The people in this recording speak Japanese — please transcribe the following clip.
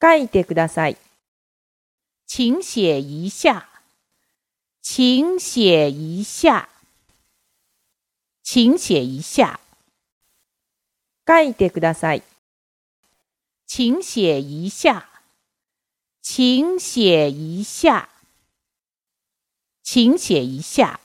書いてください。请写一下，请写一下，请写一下，書いてください。请写一下，请写一下，请写一下。